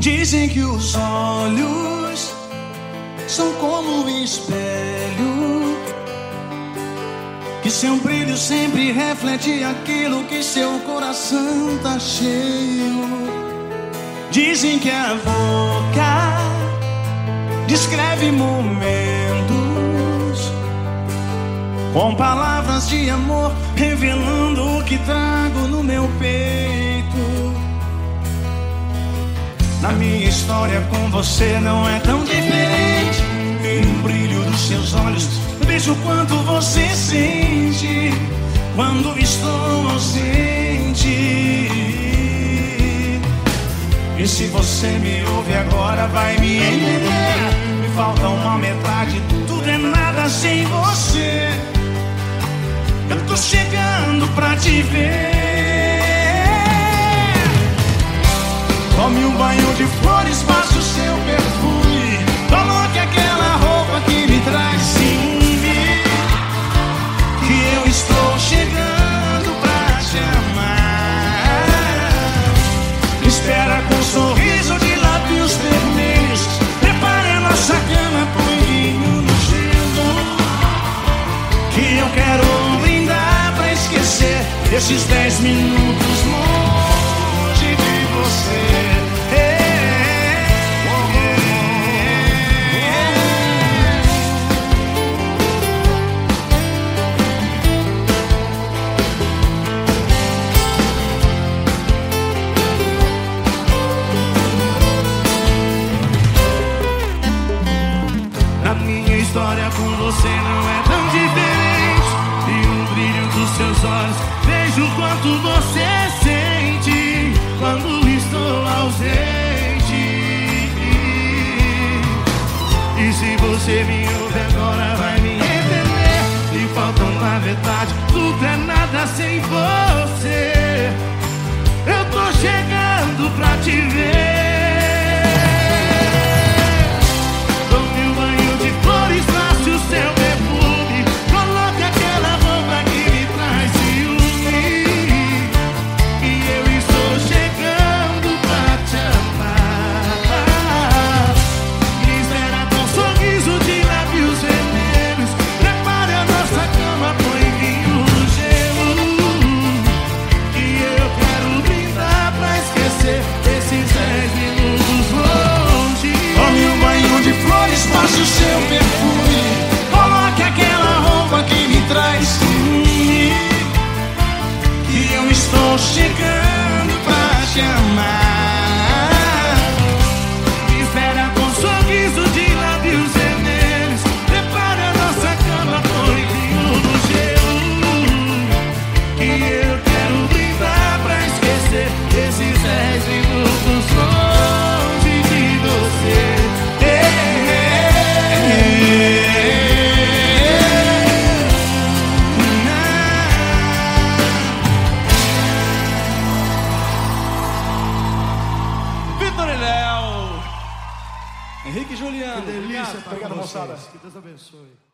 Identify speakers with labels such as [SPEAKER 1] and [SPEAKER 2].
[SPEAKER 1] Dizem que os olhos são como um espelho, que seu brilho sempre reflete aquilo que seu coração tá cheio. Dizem que a boca descreve momentos com palavras de amor, revelando o que trago no meu peito. Na minha história com você não é tão diferente. E no brilho dos seus olhos, vejo quanto você sente quando estou ausente. E se você me ouve agora, vai me entender. Me falta uma metade, tudo é nada sem você. Eu tô chegando pra te ver. De flores, passe o seu perfume. Coloque aquela roupa que me traz ciúme. Que eu estou chegando pra te amar. Espera com um sorriso de lábios vermelhos. Prepare a nossa cama, põe vinho no gelo. Que eu quero brindar pra esquecer esses dez minutos você não é tão diferente. E no brilho dos seus olhos vejo o quanto você sente quando estou ausente. E se você me ouve agora, vai me entender. E faltam na verdade, tudo é nada sem você.
[SPEAKER 2] Henrique e Juliano.
[SPEAKER 3] Delícia,
[SPEAKER 2] Obrigado, obrigado moçada.
[SPEAKER 3] Que Deus abençoe.